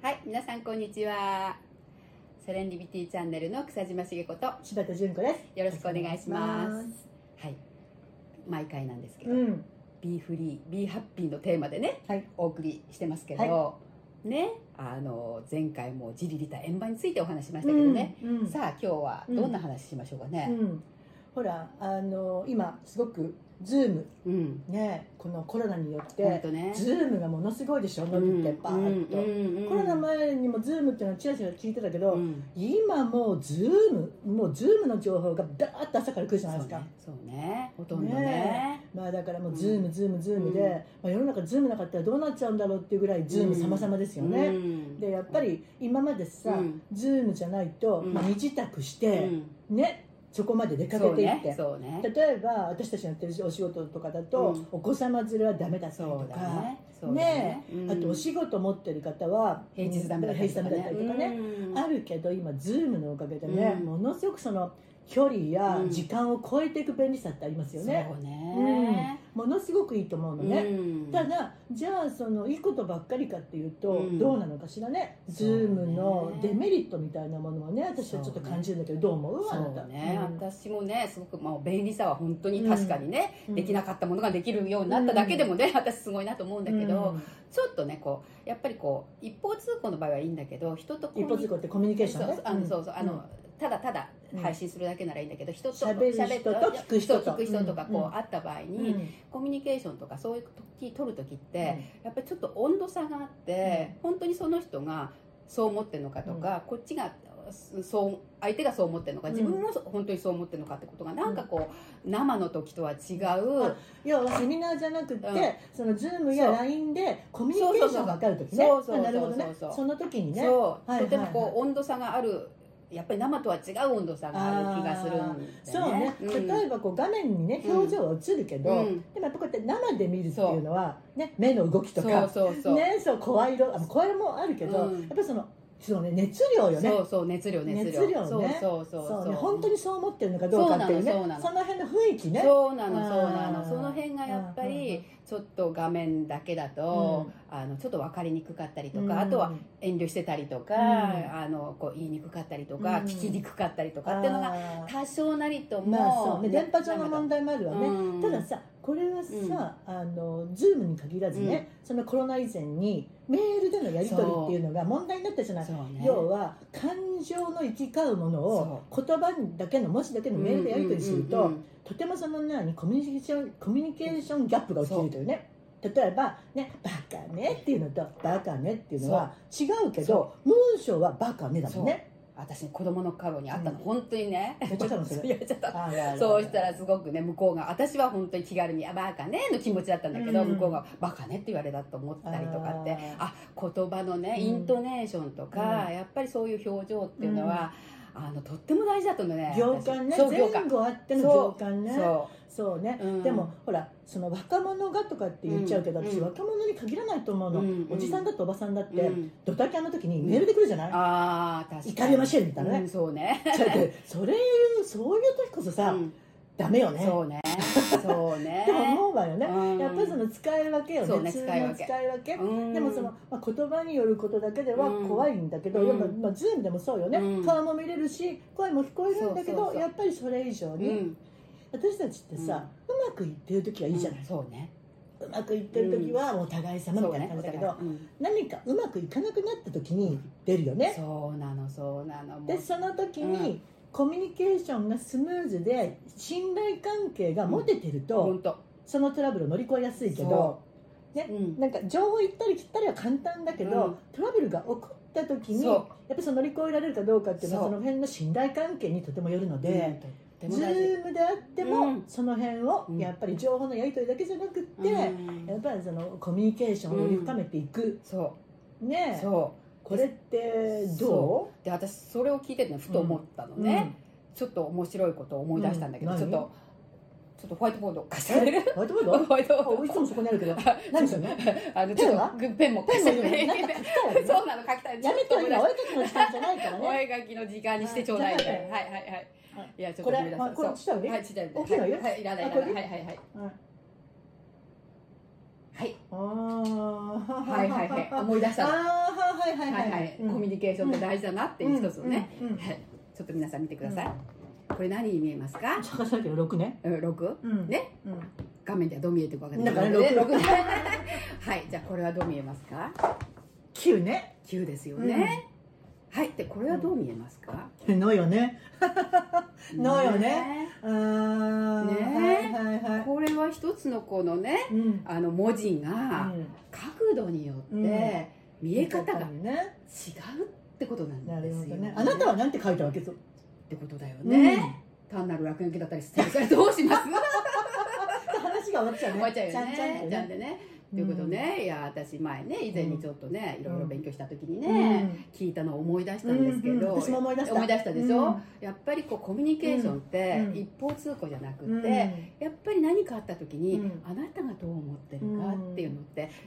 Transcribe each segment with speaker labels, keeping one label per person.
Speaker 1: はい、皆さんこんにちは。セレンディビティチャンネルの草島茂子と
Speaker 2: 柴田純子です。
Speaker 1: ろしくお願いします。はい、毎回なんですけど、
Speaker 2: うん。
Speaker 1: Be free, be happy のテーマでね、
Speaker 2: はい。
Speaker 1: お送りしてますけど、ね、あの前回もジリリタ円盤についてお話ししましたけどね。
Speaker 2: うん。
Speaker 1: さあ今日はどんな話しましょうか
Speaker 2: う
Speaker 1: ね。
Speaker 2: ん。ほら、あの、今、すごく、ズーム、
Speaker 1: うん、
Speaker 2: ね、このコロナによって、本
Speaker 1: 当ね。
Speaker 2: ズームがものすごいでしょ、伸びて、バーッと。
Speaker 1: と
Speaker 2: コロナ前にもズームっていうのはちらちら聞いてたけど、
Speaker 1: うん。
Speaker 2: 今もうズーム、もうズームの情報がダーッと朝から来るじゃないですか。
Speaker 1: そうね。ね。ほとんどね。
Speaker 2: まあだからもうズーム、ズーム、ズームで、
Speaker 1: うん。
Speaker 2: まあ、世の中ズームなかったらどうなっちゃうんだろうっていうぐらいズーム様々ですよね。
Speaker 1: うん。
Speaker 2: でやっぱり今までさ、
Speaker 1: うん。
Speaker 2: ズームじゃないと、
Speaker 1: うん。
Speaker 2: まあ、身支度して、う
Speaker 1: ん。
Speaker 2: ねそこまで出かけていって、
Speaker 1: ね。そうね。
Speaker 2: 例えば私たちのやってるお仕事とかだと、
Speaker 1: うん。
Speaker 2: お子様連れはダメだったりとか
Speaker 1: ね。そうだ
Speaker 2: ね。
Speaker 1: うん。
Speaker 2: あとお仕事持ってる方は
Speaker 1: 平日ダメだったりとか
Speaker 2: 平日ダメだったりとかね、
Speaker 1: うん。
Speaker 2: あるけど今ズームのおかげでね、
Speaker 1: うん。
Speaker 2: ものすごくその距離や
Speaker 1: うん。
Speaker 2: 時間を超えていく便利さってありますよね、
Speaker 1: そうね
Speaker 2: ものすごくいいと思うのね、
Speaker 1: うん。
Speaker 2: ただじゃあそのいいことばっかりかっていうと、
Speaker 1: うん。
Speaker 2: どうなのかしらね。ズ
Speaker 1: そうね。
Speaker 2: ームのデメリットみたいなものはね私はちょっと感じるんだけどどう思う？あなた。
Speaker 1: そうね、
Speaker 2: うん。
Speaker 1: 私もねすごく、まあ、便利さは本当に確かにね、
Speaker 2: うん。
Speaker 1: できなかったものができるようになっただけでもね、私すごいなと思うんだけど、
Speaker 2: うん。
Speaker 1: ちょっとねこうやっぱりこう一方通行の場合はいいんだけど人と
Speaker 2: 一歩通行ってコミュニケーションね。
Speaker 1: そうあのそうそうあの、
Speaker 2: うん。
Speaker 1: ただただ
Speaker 2: うん
Speaker 1: 配信するだけならいいんだけど人と
Speaker 2: 喋る人と
Speaker 1: 喋っ
Speaker 2: 聞く人と。
Speaker 1: 聞く人とかこう、
Speaker 2: うん
Speaker 1: 会った場合
Speaker 2: う
Speaker 1: に、
Speaker 2: ん。
Speaker 1: コミュニケーションとかそういう時取る時って、やっぱりちょっと温度差があって、本当にその人がそう思ってるのかとか、こっちがそう相手がそう思ってるのか
Speaker 2: うん。
Speaker 1: 自分もそ本当にそう思ってるのかってことがなんかこう生の時とは違う、
Speaker 2: あ要はセミナーじゃなくて、
Speaker 1: うん。
Speaker 2: そのズームや LINE でコミュニケーションが図る時ね。
Speaker 1: そうそうそう。そうそうそう
Speaker 2: その時にね。
Speaker 1: とてもこ
Speaker 2: はいうはい。
Speaker 1: 温度差があるやっぱり生とは違う温度差がある気がするんで、ね、
Speaker 2: そうね、
Speaker 1: ん。
Speaker 2: 例えばこう画面にね
Speaker 1: うん。
Speaker 2: 表情は映るけど、
Speaker 1: うん。
Speaker 2: でもやっぱこうやって生で見るっていうのは、ね、目の動きと
Speaker 1: そう
Speaker 2: か
Speaker 1: そうそう、
Speaker 2: ね、そう声色あ声色もあるけど、
Speaker 1: うん。
Speaker 2: やっぱりそのそう、ね、熱量よね。
Speaker 1: そうそう熱量熱量。
Speaker 2: 熱量ね。
Speaker 1: そうそうそう。
Speaker 2: そうね本当にそう思ってるのかどうかっていうね。
Speaker 1: そうなのそうなの。
Speaker 2: の辺の雰囲気ね。
Speaker 1: そうなのそうなの。その辺がやっぱりちょっと画面だけだと、あのちょっと分かりにくかったりとか、
Speaker 2: うん。
Speaker 1: あとは遠慮してたりとか、
Speaker 2: うん。
Speaker 1: あのこう言いにくかったりとか、
Speaker 2: うん。
Speaker 1: 聞きにくかったりとかっていうのが多少なりとも、
Speaker 2: まあそうね、電波上の問題もあるわね、
Speaker 1: うん。
Speaker 2: たださこれはさ、あのズームに限らずね、そのコロナ以前にメールでのやり取りっていうのが問題になったじゃない。
Speaker 1: ね。
Speaker 2: 要は感情の行き交うものを言葉だけの文字だけのメールでやり取りすると、
Speaker 1: うんうんうん。うん
Speaker 2: とてもその何コミュニケーションコミュニケーションギャップが起きるというね。例えばね「バカね」っていうのと「バカね」っていうのは違うけど文章は「バカね」だもんね
Speaker 1: 私子供の頃にあったの、
Speaker 2: うん。
Speaker 1: 本当にね。
Speaker 2: 言っちゃったのそ
Speaker 1: そうしたらすごくね向こうが私は本当に気軽に「あバカね」の気持ちだったんだけど、
Speaker 2: うん。
Speaker 1: 向こうが「バカね」って言われたと思ったりとかって
Speaker 2: あ
Speaker 1: あ言葉のね
Speaker 2: うん。
Speaker 1: イントネーションとか、
Speaker 2: うん。
Speaker 1: やっぱりそういう表情っていうのは、あのとっても大事だと思うね
Speaker 2: 行間ね。前後あっての行間ね。
Speaker 1: そ
Speaker 2: そうね、
Speaker 1: うん。
Speaker 2: でもほらその若者がとかって言っちゃうけど、
Speaker 1: うん。
Speaker 2: 私若者に限らないと思うの、
Speaker 1: うん。
Speaker 2: おじさん。だっておばさんだっ
Speaker 1: う、
Speaker 2: て、
Speaker 1: うん、
Speaker 2: ドタキャンの時にメールで来るじゃない、
Speaker 1: ああ確かに。
Speaker 2: 怒りましょうみたいなね。
Speaker 1: うん、そうね、
Speaker 2: それそういう時こそさ、
Speaker 1: うん
Speaker 2: ダメよね。
Speaker 1: そうね。そうね。
Speaker 2: 思うわよね、
Speaker 1: うん。
Speaker 2: やっぱりその使い分けよね。
Speaker 1: ね使い分け。
Speaker 2: い分け、
Speaker 1: うん。
Speaker 2: でもその、まあ、言葉によることだけでは
Speaker 1: うん。
Speaker 2: 怖いんだけど、
Speaker 1: うん
Speaker 2: やっぱまあ、ズームでもそうよね、
Speaker 1: うん。
Speaker 2: 顔も見れるし声も聞こえるんだけどやっぱりそれ以上に、
Speaker 1: うん。
Speaker 2: 私たちってさ、うまくいってる時はいいじゃない、
Speaker 1: うん。そうね。
Speaker 2: うまくいってる時はお互い様みたいな感じだけど、
Speaker 1: ねうん。
Speaker 2: 何かうまくいかなくなった時に出るよね、
Speaker 1: そうなのそうなの。
Speaker 2: でその時に、
Speaker 1: うん
Speaker 2: コミュニケーションがスムーズで信頼関係が持ててると、
Speaker 1: 本当。
Speaker 2: そのトラブルを乗り越えやすいけど
Speaker 1: そ、
Speaker 2: ね
Speaker 1: うん。
Speaker 2: なんか情報行ったり来たりは簡単だけど、
Speaker 1: うん。
Speaker 2: トラブルが起こった時にやっぱりその乗り越えられるかどうかっていうのは
Speaker 1: そ
Speaker 2: の辺の信頼関係にとてもよるので、ズームであっても、
Speaker 1: うん。
Speaker 2: その辺を
Speaker 1: うん。
Speaker 2: やっぱり情報のやり取りだけじゃなくって、
Speaker 1: うん。
Speaker 2: やっぱりそのコミュニケーションをより深めていく、
Speaker 1: そ
Speaker 2: ね
Speaker 1: うそう
Speaker 2: これってど
Speaker 1: そで私それを聞いててねふと思ったの
Speaker 2: う
Speaker 1: ね、ちょっと面白いことを思い出したんだけど、
Speaker 2: うん。
Speaker 1: ちょっとちょっとホワイトボード貸して
Speaker 2: うん
Speaker 1: あげる？
Speaker 2: ホワイトボード？
Speaker 1: ホワイトボード。
Speaker 2: あいつもそこにあるけど。何それ？
Speaker 1: あのちょっ
Speaker 2: ペンは
Speaker 1: とペンもそうなの書きたい。
Speaker 2: やめてよ今お絵描きの時間じゃないから
Speaker 1: お
Speaker 2: ね
Speaker 1: 絵描きの時間にしてちょうだいで、
Speaker 2: はい
Speaker 1: はいはい。はいいやちょっと
Speaker 2: これこれちっちゃいね。大きいのいる
Speaker 1: はいはいいらないいらないはいはいはい。
Speaker 2: うん
Speaker 1: はい。はいはいはい。思い出した。
Speaker 2: はいはいはいい。
Speaker 1: ははい、
Speaker 2: うん。
Speaker 1: コミュニケーションって大事だなっていう一つのね、ちょっと皆さん見てください、これ何に見えますか？
Speaker 2: 探したけど六ね。
Speaker 1: うん6
Speaker 2: うん。
Speaker 1: ね？
Speaker 2: うん。
Speaker 1: 画面ではどう見えてるか分かんない。
Speaker 2: だから
Speaker 1: けど
Speaker 2: 六
Speaker 1: 六はい。じゃあこれはどう見えますか？
Speaker 2: 九ね。
Speaker 1: 9ですよね、はい。でこれはどう見えますか、
Speaker 2: のよね。のよね。ああ
Speaker 1: ね
Speaker 2: はいはいはい。
Speaker 1: これは一つのこのね
Speaker 2: うん。
Speaker 1: あの文字が
Speaker 2: うん。
Speaker 1: 角度によって見え方が違う
Speaker 2: ね
Speaker 1: ってことなん
Speaker 2: な
Speaker 1: ですよ、
Speaker 2: るほどね。あなたはなんて書いたわけ？ぞ
Speaker 1: ってことだよね、単なる落書きだったりしたらそれどうします？
Speaker 2: 話が終わっちゃうね。
Speaker 1: 終わっちゃうよ
Speaker 2: ちゃんちゃん
Speaker 1: ちゃんでねということね、いや私前ね以前にちょっとね、いろいろ勉強した時にね、
Speaker 2: ね
Speaker 1: 聞いたのを思い出したんですけど、
Speaker 2: うん。うん私も思い出した
Speaker 1: 思い出したでしょ、
Speaker 2: うん。
Speaker 1: やっぱりこうコミュニケーションって
Speaker 2: うん。
Speaker 1: 一方通行じゃなくて、
Speaker 2: うん。
Speaker 1: やっぱり何かあった時に、
Speaker 2: うん。
Speaker 1: あなたがどう思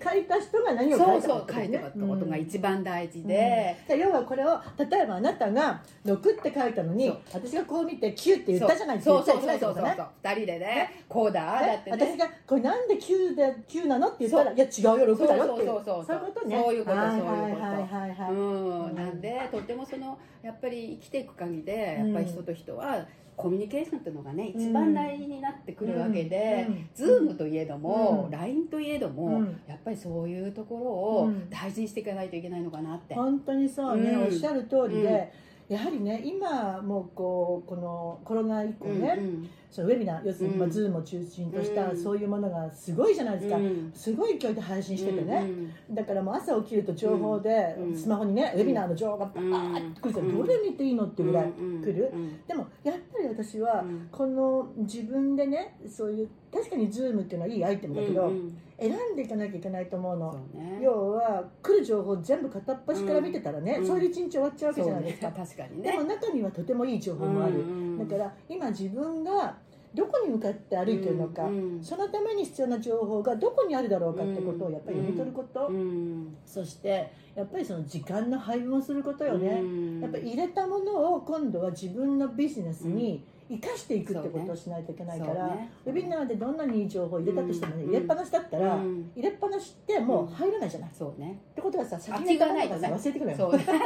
Speaker 2: 書いた人が何を
Speaker 1: そう
Speaker 2: 書いた
Speaker 1: そう書いてたことが一番大事で、
Speaker 2: うん。要はこれを例えばあなたが6って書いたのに
Speaker 1: そう。
Speaker 2: 私がこう見て9って言ったじゃないって
Speaker 1: そうそそうそうそう
Speaker 2: いうけないってことね。
Speaker 1: 二人でねこうだだ
Speaker 2: ね
Speaker 1: ってね。
Speaker 2: 私がこれなんで9で9なのって言ったらいや違うよ6だよっていう。
Speaker 1: そうそうそうそう
Speaker 2: いう。ことね
Speaker 1: そういうこと
Speaker 2: はい
Speaker 1: そういうこと
Speaker 2: はいはいはいはい。
Speaker 1: うん、なんでとってもそのやっぱり生きていく限りでやっぱり人と人はコミュニケーションっていうのがね
Speaker 2: うん。
Speaker 1: 一番大事になってくるわけで、
Speaker 2: うん。
Speaker 1: ズームといえども、
Speaker 2: うん。
Speaker 1: LINE といえども、
Speaker 2: うん。
Speaker 1: やっぱりそういうところを
Speaker 2: うん。
Speaker 1: 大事にしていかないといけないのかなって、
Speaker 2: 本当にそうね、
Speaker 1: うん。
Speaker 2: おっしゃる通りで、やはりね今もうこうこのコロナ以降ね、
Speaker 1: うん
Speaker 2: そのウェビナー要するに、まあ、
Speaker 1: うん
Speaker 2: ズームを中心とした、
Speaker 1: うん。
Speaker 2: そういうものがすごいじゃないですか、
Speaker 1: うん。
Speaker 2: すごい勢いで配信しててね、
Speaker 1: うん
Speaker 2: だからもう朝起きると情報で、
Speaker 1: うん
Speaker 2: スマホにね、ウェビナーの情報がバーッと来るから、
Speaker 1: うん。
Speaker 2: どれ見ていいのってぐらい
Speaker 1: うん
Speaker 2: 来る、
Speaker 1: うん
Speaker 2: でもやっ私は、
Speaker 1: うん。
Speaker 2: この自分でねそういう確かにズームっていうのはいいアイテムだけど、
Speaker 1: うんうん。
Speaker 2: 選んでいかなきゃいけないと思うの、
Speaker 1: ね。
Speaker 2: 要は来る情報全部片っ端から見てたらね、
Speaker 1: うん。
Speaker 2: そういう一日終わっちゃうわけじゃないですか、
Speaker 1: 確かにね。
Speaker 2: でも中にはとてもいい情報もある、
Speaker 1: うん。
Speaker 2: だから今自分がどこに向かって歩いてるのか、
Speaker 1: うん
Speaker 2: そのために必要な情報がどこにあるだろうかってことをやっぱり読み取ること、
Speaker 1: うん。
Speaker 2: そしてやっぱりその時間の配分をすることよね、
Speaker 1: うん。
Speaker 2: やっぱり入れたものを今度は自分のビジネスに生かしていくってことをしないといけないから、
Speaker 1: ね。
Speaker 2: ウェビナーでどんなにいい情報を入れたとしてもね、
Speaker 1: うん。
Speaker 2: 入れっぱなしだったら、
Speaker 1: うん。
Speaker 2: 入れっぱなしってもう入らないじゃない、っ
Speaker 1: そうね。
Speaker 2: てことはさ先
Speaker 1: あ
Speaker 2: に入れたもの
Speaker 1: 違うない
Speaker 2: がさ忘れてくるよ
Speaker 1: そうね。
Speaker 2: だか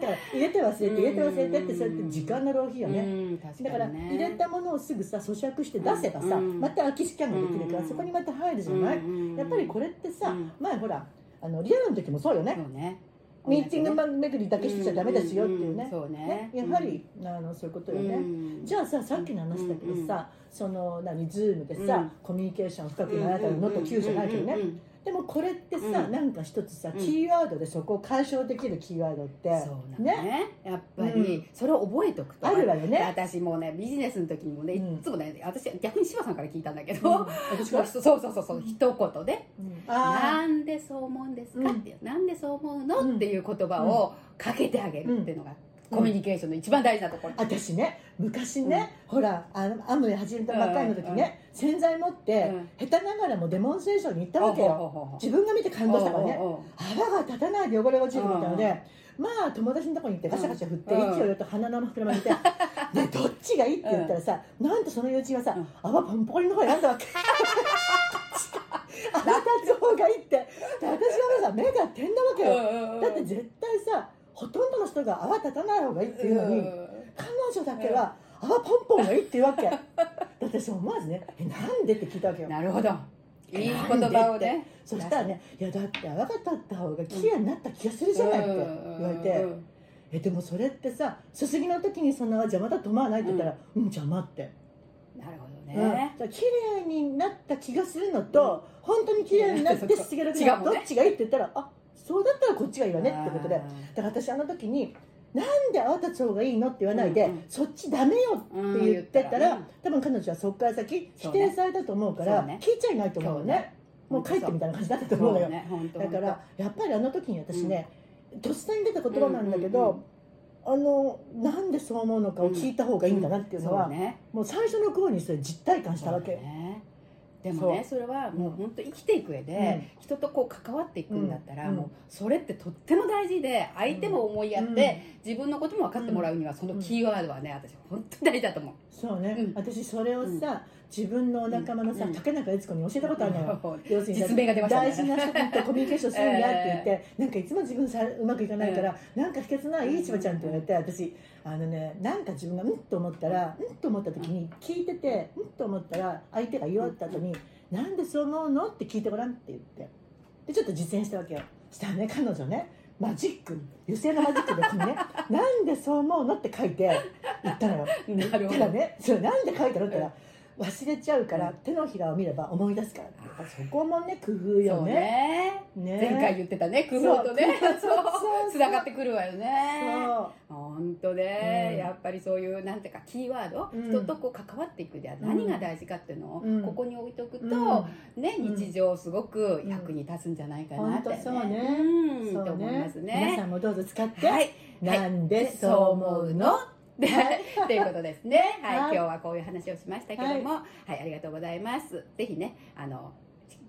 Speaker 2: ら入れて忘れて入れて忘れてってそうやって時間の浪費よね、
Speaker 1: うん。確かにね。
Speaker 2: だから入れたものをすぐさ咀嚼して出せばさ、
Speaker 1: うん。
Speaker 2: また空きスキャンができるから、
Speaker 1: うん。
Speaker 2: そこにまた入るじゃない、
Speaker 1: うん。
Speaker 2: やっぱりこれってさ、
Speaker 1: うん。
Speaker 2: 前ほらあのリアルの時もそうよね。
Speaker 1: そうね
Speaker 2: ミーティング巡りだけしてちゃダメですよっていうね,、
Speaker 1: んそうね。
Speaker 2: やはり、あのそういうことよね、じゃあささっきの話だけどさ、その何ズームでさ、
Speaker 1: うん。
Speaker 2: コミュニケーション深くなられたらのと9じゃないけどね、でもこれってさ、
Speaker 1: うん。
Speaker 2: なんか一つさ
Speaker 1: うん。
Speaker 2: キーワードでそこを解消できるキーワードって、
Speaker 1: そうなのね。やっぱりそれを覚えておくと
Speaker 2: あるわよ
Speaker 1: で
Speaker 2: ね、
Speaker 1: 私もうねビジネスの時にもねい
Speaker 2: うん。
Speaker 1: つもね私逆に柴さんから聞いたんだけ
Speaker 2: うん。
Speaker 1: ど
Speaker 2: 私が
Speaker 1: そうそうそうそう一言で「
Speaker 2: あ
Speaker 1: なんでそう思うんですか?」っていう「なんでそう思うの?」っていう言葉をかけてあげるっていうのがコミュニケーションの一番大事なところ。
Speaker 2: ー私ね昔ね、ほらあのアムウェイ始めたばっかりの時ね、洗剤持って、下手ながらもデモンストレーションに行ったわけよ、自分が見て感動したからね。泡が立たないで汚れが落ちるみたいなので、まあ友達のとこに行ってガシャガシャ振って、
Speaker 1: うん。
Speaker 2: 息をよと鼻の膨らませて、でどっちがいいって言ったらさ、なんとその友人はさ、
Speaker 1: うん。
Speaker 2: 泡ポンポコリの方選んだわけ。泡立つ方がいいって。で私はさ目が点なわけよ、だって絶対さほとんどの人が泡立たない方がいいっていうのに、彼女だけは泡ポンポンがいいって言うわけ。だってそう思わずね「えなんで?」って聞いたわけよ。
Speaker 1: なるほど。いい言葉をね。
Speaker 2: そしたらね「いやだって泡が立った方が綺麗になった気がするじゃない」って言われて「えでもそれってさすすぎの時にその泡邪魔だと思わない?」って言ったら「うん、邪魔」って、
Speaker 1: なるほど
Speaker 2: うん、
Speaker 1: ね
Speaker 2: だから綺麗になった気がするのと、本当に綺麗になってすすげる
Speaker 1: 違うもんね。
Speaker 2: どっちがいいって言ったら「あそうだったらこっちがいいわね」ってことで。
Speaker 1: あ
Speaker 2: だから私あの時に「なんで泡立つ方がいいの?」って言わないで、
Speaker 1: うんうん。
Speaker 2: そっちダメよ
Speaker 1: ー
Speaker 2: って言ってたら、
Speaker 1: うん
Speaker 2: 多分彼女はそこから先否定されたと思うから
Speaker 1: ね。
Speaker 2: 聞いちゃいないと思うのね。もう帰ってみたいな感じだったと思うのよ、
Speaker 1: ね。
Speaker 2: だからやっぱりあの時に私ね、とっさに出た言葉なんだけど、
Speaker 1: うんうん
Speaker 2: あのなんでそう思うのかを聞いた方がいいんだなっていうのは、
Speaker 1: そうね。
Speaker 2: もう最初の頃にそれ実体感したわけ、
Speaker 1: ねでもねそれはもう本当生きていく上で、人とこう関わっていくんだったら、
Speaker 2: うん。
Speaker 1: もうそれってとっても大事で相手も思いやって、自分のことも分かってもらうにはそのキーワードはね私本当に大事だと思う。
Speaker 2: そうね、
Speaker 1: うん。
Speaker 2: 私それをさ、自分のお仲間のさ、
Speaker 1: うん
Speaker 2: 竹中悦子に教えたことあるのよ、要するにさ
Speaker 1: 実名が出ましたね。
Speaker 2: 大事な人とコミュニケーションするんやって言って、なんかいつも自分さうまくいかないから、なんか秘訣ないい千葉ちゃんって言われて私あのねなんか自分がうんと思ったらうん。と思った時に聞いててうん。と思ったら相手が言わった後に「なんでそう思うの?」って聞いてごらんって言ってでちょっと実践したわけよ。したらね彼女ねマジック油性のマジックでこのね「なんでそう思うの?」って書いて言ったのよ。
Speaker 1: なるほど。
Speaker 2: ただねそれなんで書いたのって言ったら忘れちゃうから手のひらを見れば思い出すからってやっぱそこもね工夫よね。
Speaker 1: ね。
Speaker 2: ね。
Speaker 1: 前回言ってたね工夫とね。
Speaker 2: そう
Speaker 1: つながってくるわよね。
Speaker 2: そう。
Speaker 1: 本当ね、
Speaker 2: うん。
Speaker 1: やっぱりそういうなんていうかキーワード、
Speaker 2: うん。
Speaker 1: 人とこう関わっていくでは何が大事かっていうのを
Speaker 2: うん。
Speaker 1: ここに置いておくと、
Speaker 2: うん。
Speaker 1: ね
Speaker 2: うん。
Speaker 1: 日常すごく役に立つんじゃないかなって、
Speaker 2: 本当そうね。
Speaker 1: うん。
Speaker 2: そう
Speaker 1: と思います
Speaker 2: 皆さ
Speaker 1: ね。
Speaker 2: んもどうぞ使って、
Speaker 1: はい、
Speaker 2: なんでそう思うの？
Speaker 1: で
Speaker 2: はい。
Speaker 1: ということですね。はい、
Speaker 2: はい。
Speaker 1: 今日はこういう話をしましたけども、はい、ありがとうございます。ぜひね、あの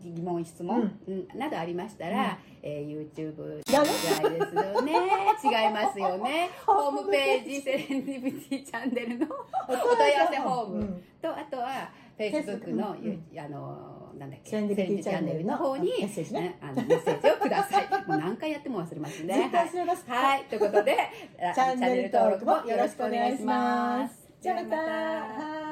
Speaker 1: 疑問質問、うん。などありましたら、えー YouTube
Speaker 2: だね
Speaker 1: 違いですよね。違いますよね。ホームページセレンディピティチャンネルの
Speaker 2: お
Speaker 1: 問い合わせフォーム。
Speaker 2: うん
Speaker 1: とあとは Facebook の、
Speaker 2: うん。うん
Speaker 1: ゆあのなんだっけ
Speaker 2: チャンネルの
Speaker 1: の方に
Speaker 2: メッセージね。
Speaker 1: ねあのメッセージをください。もう何回やっても忘れますね。
Speaker 2: 絶対忘れます。
Speaker 1: はい、はい、ということで、
Speaker 2: チャンネル登録もよろしくお願いします。
Speaker 1: す。
Speaker 2: じゃあまた